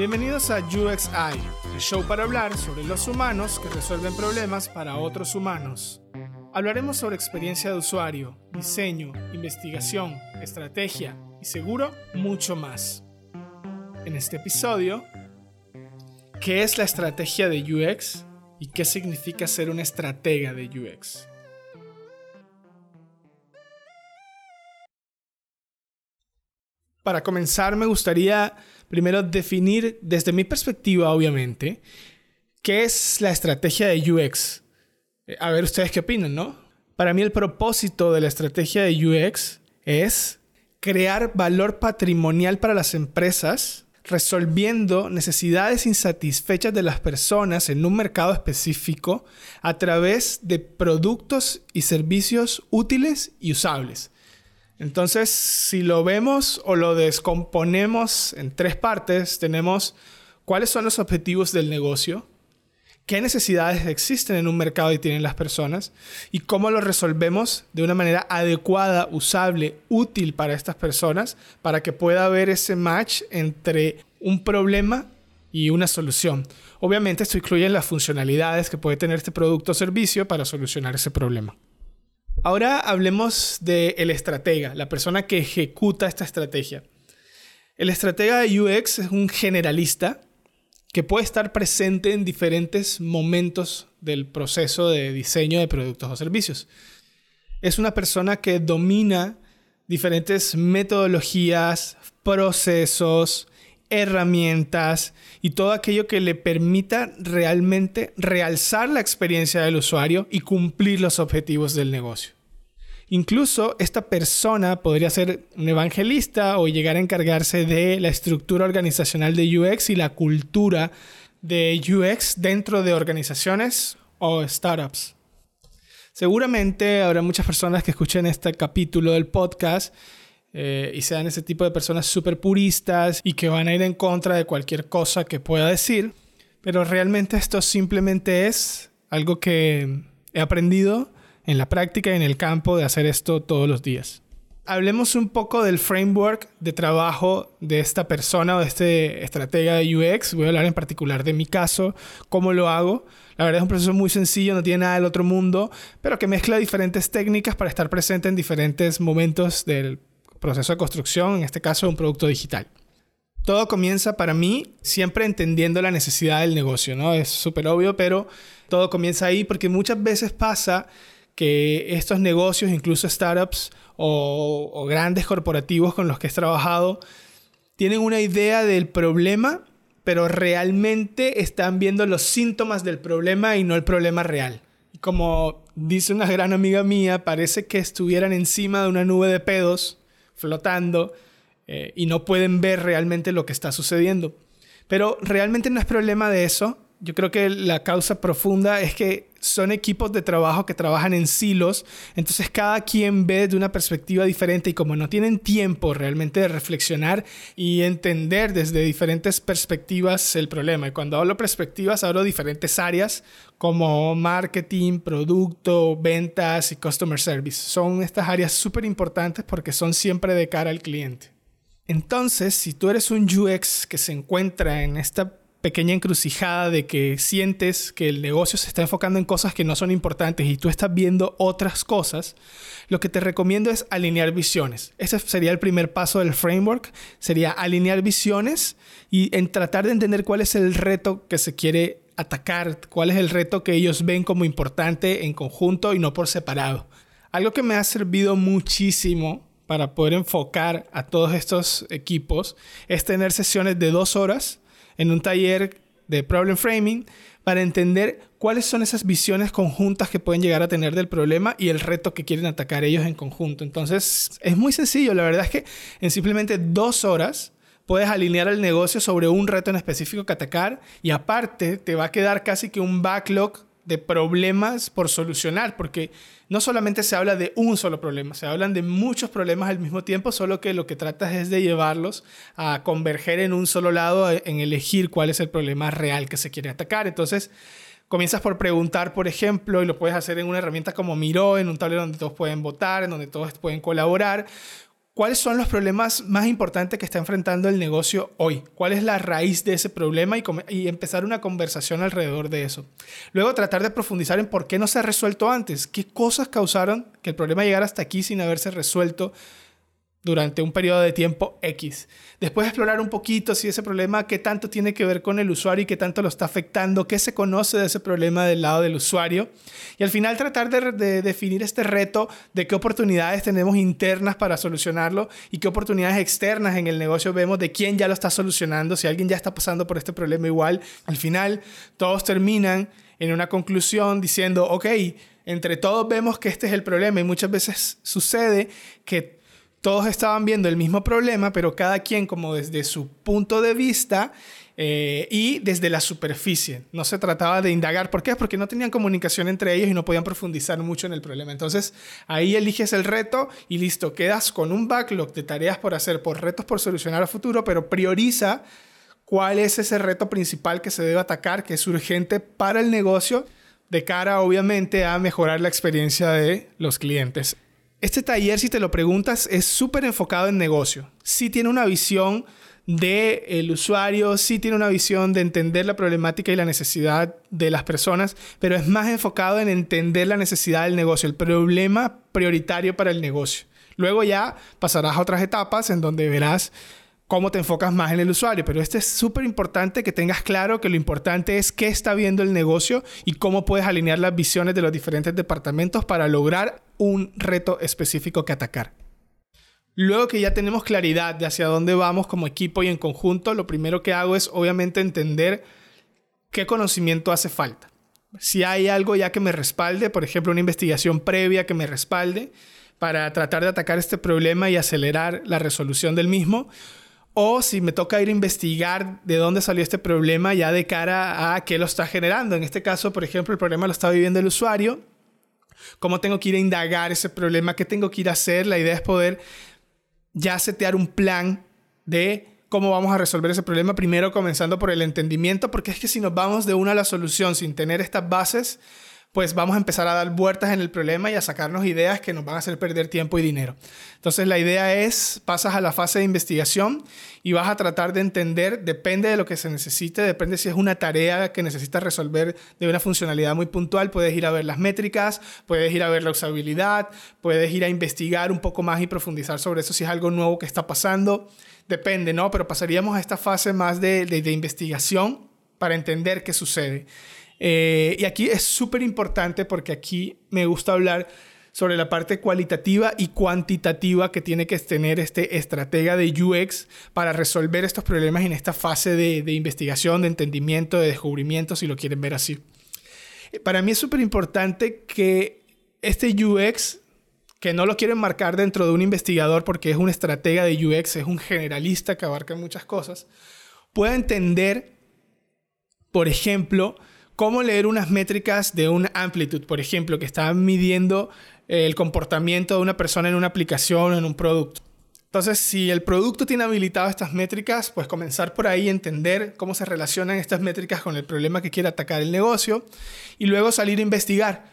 Bienvenidos a UXI, el show para hablar sobre los humanos que resuelven problemas para otros humanos. Hablaremos sobre experiencia de usuario, diseño, investigación, estrategia y seguro mucho más. En este episodio, ¿qué es la estrategia de UX y qué significa ser una estratega de UX? Para comenzar, me gustaría primero definir desde mi perspectiva, obviamente, qué es la estrategia de UX. Eh, a ver ustedes qué opinan, ¿no? Para mí el propósito de la estrategia de UX es crear valor patrimonial para las empresas resolviendo necesidades insatisfechas de las personas en un mercado específico a través de productos y servicios útiles y usables. Entonces, si lo vemos o lo descomponemos en tres partes, tenemos cuáles son los objetivos del negocio, qué necesidades existen en un mercado y tienen las personas y cómo lo resolvemos de una manera adecuada, usable, útil para estas personas, para que pueda haber ese match entre un problema y una solución. Obviamente esto incluye las funcionalidades que puede tener este producto o servicio para solucionar ese problema. Ahora hablemos del el estratega, la persona que ejecuta esta estrategia. El estratega de UX es un generalista que puede estar presente en diferentes momentos del proceso de diseño de productos o servicios. Es una persona que domina diferentes metodologías, procesos, herramientas y todo aquello que le permita realmente realzar la experiencia del usuario y cumplir los objetivos del negocio. Incluso esta persona podría ser un evangelista o llegar a encargarse de la estructura organizacional de UX y la cultura de UX dentro de organizaciones o startups. Seguramente habrá muchas personas que escuchen este capítulo del podcast eh, y sean ese tipo de personas súper puristas y que van a ir en contra de cualquier cosa que pueda decir, pero realmente esto simplemente es algo que he aprendido en la práctica y en el campo de hacer esto todos los días. Hablemos un poco del framework de trabajo de esta persona o de este estratega de UX. Voy a hablar en particular de mi caso, cómo lo hago. La verdad es un proceso muy sencillo, no tiene nada del otro mundo, pero que mezcla diferentes técnicas para estar presente en diferentes momentos del proceso de construcción, en este caso un producto digital. Todo comienza para mí siempre entendiendo la necesidad del negocio, ¿no? Es súper obvio, pero todo comienza ahí porque muchas veces pasa que estos negocios, incluso startups o, o grandes corporativos con los que he trabajado, tienen una idea del problema, pero realmente están viendo los síntomas del problema y no el problema real. Como dice una gran amiga mía, parece que estuvieran encima de una nube de pedos flotando eh, y no pueden ver realmente lo que está sucediendo. Pero realmente no es problema de eso. Yo creo que la causa profunda es que son equipos de trabajo que trabajan en silos, entonces cada quien ve de una perspectiva diferente y como no tienen tiempo realmente de reflexionar y entender desde diferentes perspectivas el problema. Y cuando hablo perspectivas, hablo de diferentes áreas como marketing, producto, ventas y customer service. Son estas áreas súper importantes porque son siempre de cara al cliente. Entonces, si tú eres un UX que se encuentra en esta pequeña encrucijada de que sientes que el negocio se está enfocando en cosas que no son importantes y tú estás viendo otras cosas, lo que te recomiendo es alinear visiones. Ese sería el primer paso del framework, sería alinear visiones y en tratar de entender cuál es el reto que se quiere atacar, cuál es el reto que ellos ven como importante en conjunto y no por separado. Algo que me ha servido muchísimo para poder enfocar a todos estos equipos es tener sesiones de dos horas en un taller de problem framing para entender cuáles son esas visiones conjuntas que pueden llegar a tener del problema y el reto que quieren atacar ellos en conjunto. Entonces, es muy sencillo. La verdad es que en simplemente dos horas puedes alinear el negocio sobre un reto en específico que atacar y aparte te va a quedar casi que un backlog de problemas por solucionar, porque no solamente se habla de un solo problema, se hablan de muchos problemas al mismo tiempo, solo que lo que tratas es de llevarlos a converger en un solo lado, en elegir cuál es el problema real que se quiere atacar. Entonces, comienzas por preguntar, por ejemplo, y lo puedes hacer en una herramienta como Miro, en un tablero donde todos pueden votar, en donde todos pueden colaborar ¿Cuáles son los problemas más importantes que está enfrentando el negocio hoy? ¿Cuál es la raíz de ese problema? Y, empezar una conversación alrededor de eso. Luego tratar de profundizar en por qué no se ha resuelto antes. ¿Qué cosas causaron que el problema llegara hasta aquí sin haberse resuelto durante un periodo de tiempo X. Después explorar un poquito si ese problema, qué tanto tiene que ver con el usuario y qué tanto lo está afectando, qué se conoce de ese problema del lado del usuario. Y al final tratar de, definir este reto de qué oportunidades tenemos internas para solucionarlo y qué oportunidades externas en el negocio vemos de quién ya lo está solucionando, si alguien ya está pasando por este problema igual. Al final todos terminan en una conclusión diciendo, ok, entre todos vemos que este es el problema y muchas veces sucede que todos estaban viendo el mismo problema, pero cada quien como desde su punto de vista eh, y desde la superficie. No se trataba de indagar. ¿Por qué? Porque no tenían comunicación entre ellos y no podían profundizar mucho en el problema. Entonces ahí eliges el reto y listo, quedas con un backlog de tareas por hacer, por retos por solucionar a futuro, pero prioriza cuál es ese reto principal que se debe atacar, que es urgente para el negocio, de cara obviamente a mejorar la experiencia de los clientes. Este taller, si te lo preguntas, es súper enfocado en negocio. Sí tiene una visión del el usuario, sí tiene una visión de entender la problemática y la necesidad de las personas, pero es más enfocado en entender la necesidad del negocio, el problema prioritario para el negocio. Luego ya pasarás a otras etapas en donde verás cómo te enfocas más en el usuario. Pero este es súper importante que tengas claro que lo importante es qué está viendo el negocio y cómo puedes alinear las visiones de los diferentes departamentos para lograr un reto específico que atacar. Luego que ya tenemos claridad de hacia dónde vamos como equipo y en conjunto, lo primero que hago es obviamente entender qué conocimiento hace falta. Si hay algo ya que me respalde, por ejemplo, una investigación previa que me respalde para tratar de atacar este problema y acelerar la resolución del mismo, o si me toca ir a investigar de dónde salió este problema ya de cara a qué lo está generando. En este caso, por ejemplo, el problema lo está viviendo el usuario. ¿Cómo tengo que ir a indagar ese problema? ¿Qué tengo que ir a hacer? La idea es poder ya setear un plan de cómo vamos a resolver ese problema. Primero comenzando por el entendimiento, porque es que si nos vamos de una a la solución sin tener estas bases, pues vamos a empezar a dar vueltas en el problema y a sacarnos ideas que nos van a hacer perder tiempo y dinero. Entonces la idea es, pasas a la fase de investigación y vas a tratar de entender, depende de lo que se necesite, depende si es una tarea que necesitas resolver de una funcionalidad muy puntual, puedes ir a ver las métricas, puedes ir a ver la usabilidad, puedes ir a investigar un poco más y profundizar sobre eso si es algo nuevo que está pasando. Depende, ¿no? Pero pasaríamos a esta fase más de, de, de investigación para entender qué sucede. Eh, y aquí es súper importante porque aquí me gusta hablar sobre la parte cualitativa y cuantitativa que tiene que tener este estratega de UX para resolver estos problemas en esta fase de, de investigación, de entendimiento, de descubrimiento, si lo quieren ver así. Eh, para mí es súper importante que este UX, que no lo quieren marcar dentro de un investigador porque es un estratega de UX, es un generalista que abarca muchas cosas, pueda entender, por ejemplo, cómo leer unas métricas de un amplitude, por ejemplo, que está midiendo eh, el comportamiento de una persona en una aplicación o en un producto. Entonces, si el producto tiene habilitado estas métricas, pues comenzar por ahí, entender cómo se relacionan estas métricas con el problema que quiere atacar el negocio y luego salir a investigar.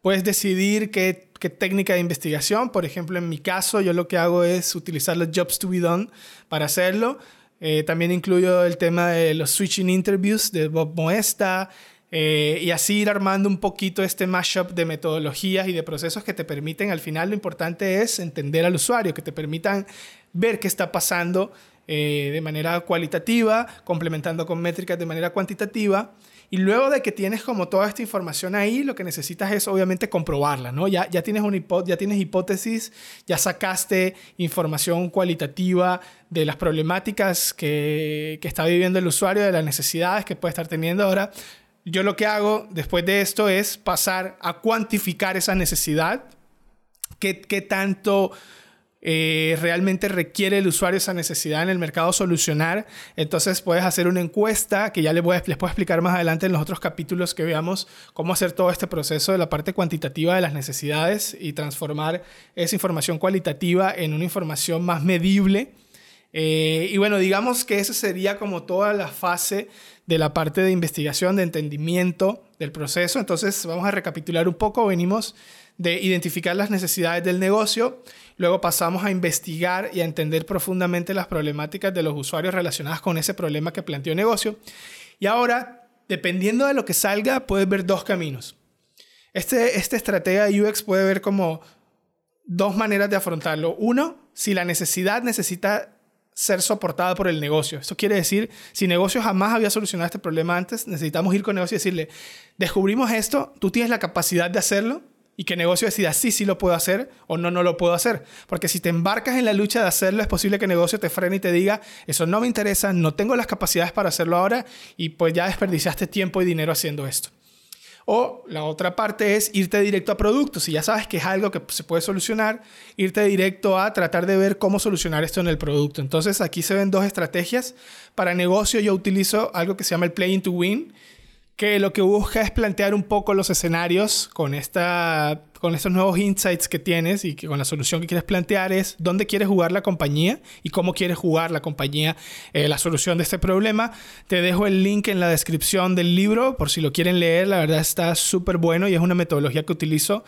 Puedes decidir qué, técnica de investigación, por ejemplo, en mi caso, yo lo que hago es utilizar los jobs to be done para hacerlo. Eh, también incluyo el tema de los switching interviews de Bob Moesta, eh, y así ir armando un poquito este mashup de metodologías y de procesos que te permiten, al final lo importante es entender al usuario, que te permitan ver qué está pasando eh, de manera cualitativa, complementando con métricas de manera cuantitativa. Y luego de que tienes como toda esta información ahí, lo que necesitas es obviamente comprobarla, ¿no? Ya, ya, tienes, una ya tienes hipótesis, ya sacaste información cualitativa de las problemáticas que, que está viviendo el usuario, de las necesidades que puede estar teniendo. Ahora yo lo que hago después de esto es pasar a cuantificar esa necesidad, qué, tanto eh, realmente requiere el usuario esa necesidad en el mercado solucionar. Entonces puedes hacer una encuesta que ya les, voy les puedo explicar más adelante en los otros capítulos que veamos cómo hacer todo este proceso de la parte cuantitativa de las necesidades y transformar esa información cualitativa en una información más medible. Eh, y bueno, digamos que esa sería como toda la fase de la parte de investigación, de entendimiento del proceso. Entonces, vamos a recapitular un poco. Venimos de identificar las necesidades del negocio, luego pasamos a investigar y a entender profundamente las problemáticas de los usuarios relacionadas con ese problema que planteó el negocio. Y ahora, dependiendo de lo que salga, puedes ver dos caminos. Este, este estratega de UX puede ver como dos maneras de afrontarlo. Uno, si la necesidad necesita ser soportada por el negocio. Esto quiere decir, si negocio jamás había solucionado este problema antes, necesitamos ir con negocio y decirle, descubrimos esto, tú tienes la capacidad de hacerlo y que negocio decida sí, sí lo puedo hacer o no, no lo puedo hacer. Porque si te embarcas en la lucha de hacerlo, es posible que negocio te frene y te diga, eso no me interesa, no tengo las capacidades para hacerlo ahora y pues ya desperdiciaste tiempo y dinero haciendo esto. O la otra parte es irte directo a productos. Si ya sabes que es algo que se puede solucionar, irte directo a tratar de ver cómo solucionar esto en el producto. Entonces aquí se ven dos estrategias. Para negocio yo utilizo algo que se llama el Playing to Win que lo que busca es plantear un poco los escenarios con, esta, con estos nuevos insights que tienes y que con la solución que quieres plantear es dónde quieres jugar la compañía y cómo quieres jugar la compañía eh, la solución de este problema. Te dejo el link en la descripción del libro por si lo quieren leer, la verdad está súper bueno y es una metodología que utilizo.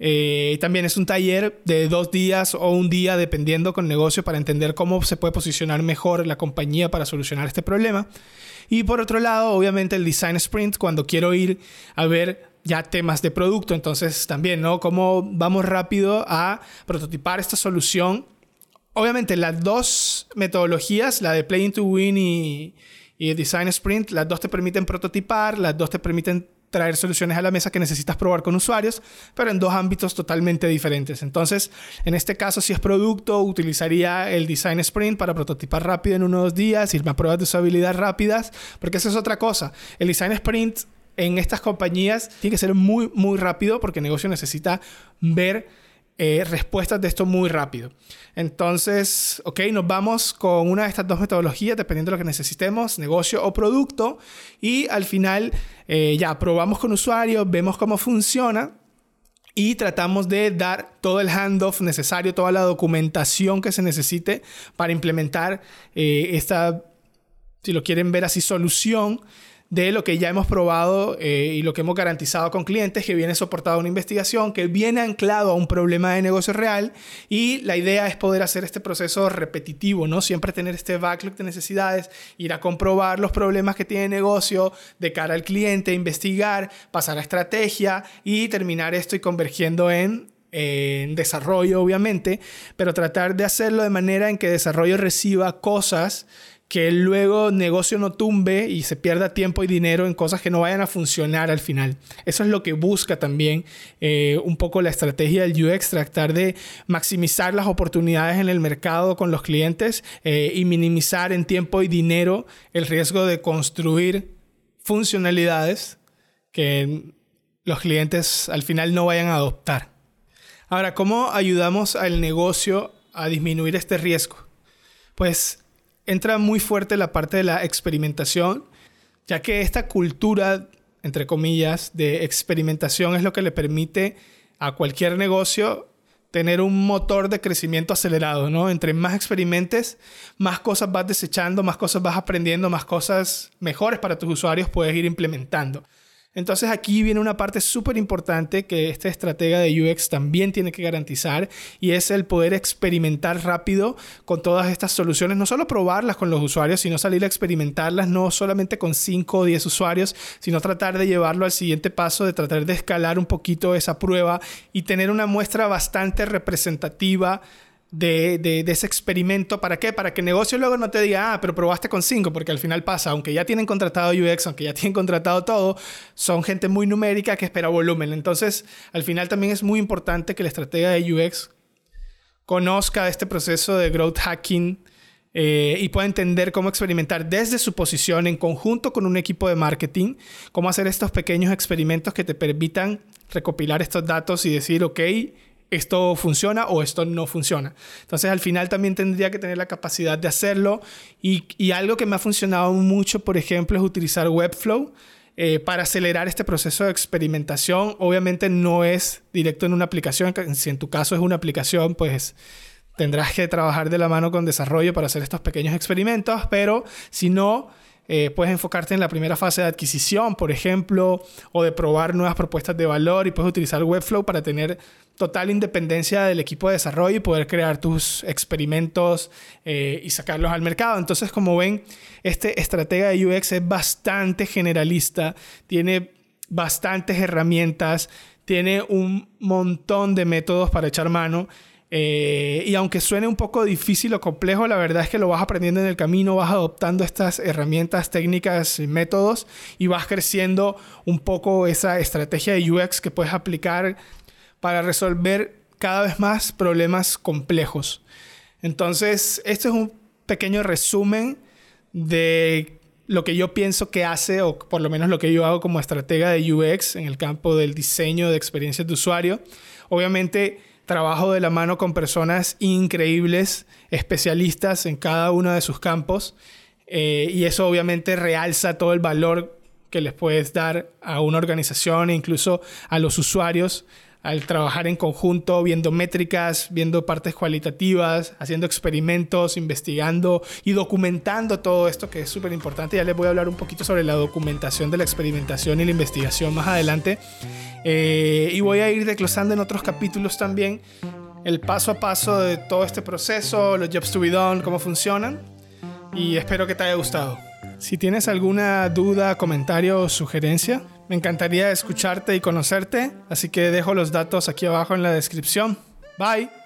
Eh, también es un taller de dos días o un día dependiendo con negocio para entender cómo se puede posicionar mejor la compañía para solucionar este problema. Y por otro lado, obviamente el design sprint, cuando quiero ir a ver ya temas de producto, entonces también, ¿no? Cómo vamos rápido a prototipar esta solución. Obviamente las dos metodologías, la de Playing to Win y, y Design Sprint, las dos te permiten prototipar, las dos te permiten traer soluciones a la mesa que necesitas probar con usuarios, pero en dos ámbitos totalmente diferentes. Entonces, en este caso, si es producto, utilizaría el Design Sprint para prototipar rápido en unos días, irme a pruebas de usabilidad rápidas, porque esa es otra cosa. El Design Sprint en estas compañías tiene que ser muy, muy rápido porque el negocio necesita ver eh, respuestas de esto muy rápido. Entonces, ok, nos vamos con una de estas dos metodologías, dependiendo de lo que necesitemos, negocio o producto, y al final eh, ya probamos con usuarios, vemos cómo funciona y tratamos de dar todo el handoff necesario, toda la documentación que se necesite para implementar eh, esta, si lo quieren ver así, solución de lo que ya hemos probado eh, y lo que hemos garantizado con clientes, que viene soportado una investigación, que viene anclado a un problema de negocio real y la idea es poder hacer este proceso repetitivo, ¿no? Siempre tener este backlog de necesidades, ir a comprobar los problemas que tiene el negocio de cara al cliente, investigar, pasar a estrategia y terminar esto y convergiendo en en desarrollo, obviamente, pero tratar de hacerlo de manera en que desarrollo reciba cosas que luego negocio no tumbe y se pierda tiempo y dinero en cosas que no vayan a funcionar al final. Eso es lo que busca también eh, un poco la estrategia del UX, tratar de maximizar las oportunidades en el mercado con los clientes eh, y minimizar en tiempo y dinero el riesgo de construir funcionalidades que los clientes al final no vayan a adoptar. Ahora, ¿cómo ayudamos al negocio a disminuir este riesgo? Pues entra muy fuerte la parte de la experimentación, ya que esta cultura, entre comillas, de experimentación es lo que le permite a cualquier negocio tener un motor de crecimiento acelerado, ¿no? Entre más experimentes, más cosas vas desechando, más cosas vas aprendiendo, más cosas mejores para tus usuarios puedes ir implementando. Entonces aquí viene una parte súper importante que este estratega de UX también tiene que garantizar y es el poder experimentar rápido con todas estas soluciones, no solo probarlas con los usuarios, sino salir a experimentarlas no solamente con 5 o 10 usuarios, sino tratar de llevarlo al siguiente paso, de tratar de escalar un poquito esa prueba y tener una muestra bastante representativa de, ese experimento. ¿Para qué? Para que el negocio luego no te diga, ah, pero probaste con cinco, porque al final pasa, aunque ya tienen contratado UX, aunque ya tienen contratado todo, son gente muy numérica que espera volumen. Entonces, al final también es muy importante que la estrategia de UX conozca este proceso de growth hacking eh, y pueda entender cómo experimentar desde su posición en conjunto con un equipo de marketing, cómo hacer estos pequeños experimentos que te permitan recopilar estos datos y decir, ok, esto funciona o esto no funciona. Entonces al final también tendría que tener la capacidad de hacerlo y, algo que me ha funcionado mucho, por ejemplo, es utilizar Webflow. Eh, para acelerar este proceso de experimentación, obviamente no es directo en una aplicación, si en tu caso es una aplicación, pues tendrás que trabajar de la mano con desarrollo para hacer estos pequeños experimentos, pero si no, eh, puedes enfocarte en la primera fase de adquisición, por ejemplo, o de probar nuevas propuestas de valor y puedes utilizar Webflow para tener total independencia del equipo de desarrollo y poder crear tus experimentos eh, y sacarlos al mercado. Entonces, como ven, este estratega de UX es bastante generalista, tiene bastantes herramientas, tiene un montón de métodos para echar mano eh, y aunque suene un poco difícil o complejo, la verdad es que lo vas aprendiendo en el camino, vas adoptando estas herramientas, técnicas y métodos y vas creciendo un poco esa estrategia de UX que puedes aplicar para resolver cada vez más problemas complejos. Entonces, este es un pequeño resumen de lo que yo pienso que hace, o por lo menos lo que yo hago como estratega de UX en el campo del diseño de experiencias de usuario. Obviamente, trabajo de la mano con personas increíbles, especialistas en cada uno de sus campos, eh, y eso obviamente realza todo el valor que les puedes dar a una organización e incluso a los usuarios al trabajar en conjunto, viendo métricas, viendo partes cualitativas, haciendo experimentos, investigando y documentando todo esto que es súper importante. Ya les voy a hablar un poquito sobre la documentación de la experimentación y la investigación más adelante. Eh, y voy a ir desglosando en otros capítulos también el paso a paso de todo este proceso, los jobs to be done, cómo funcionan. Y espero que te haya gustado. Si tienes alguna duda, comentario o sugerencia, me encantaría escucharte y conocerte, así que dejo los datos aquí abajo en la descripción. Bye.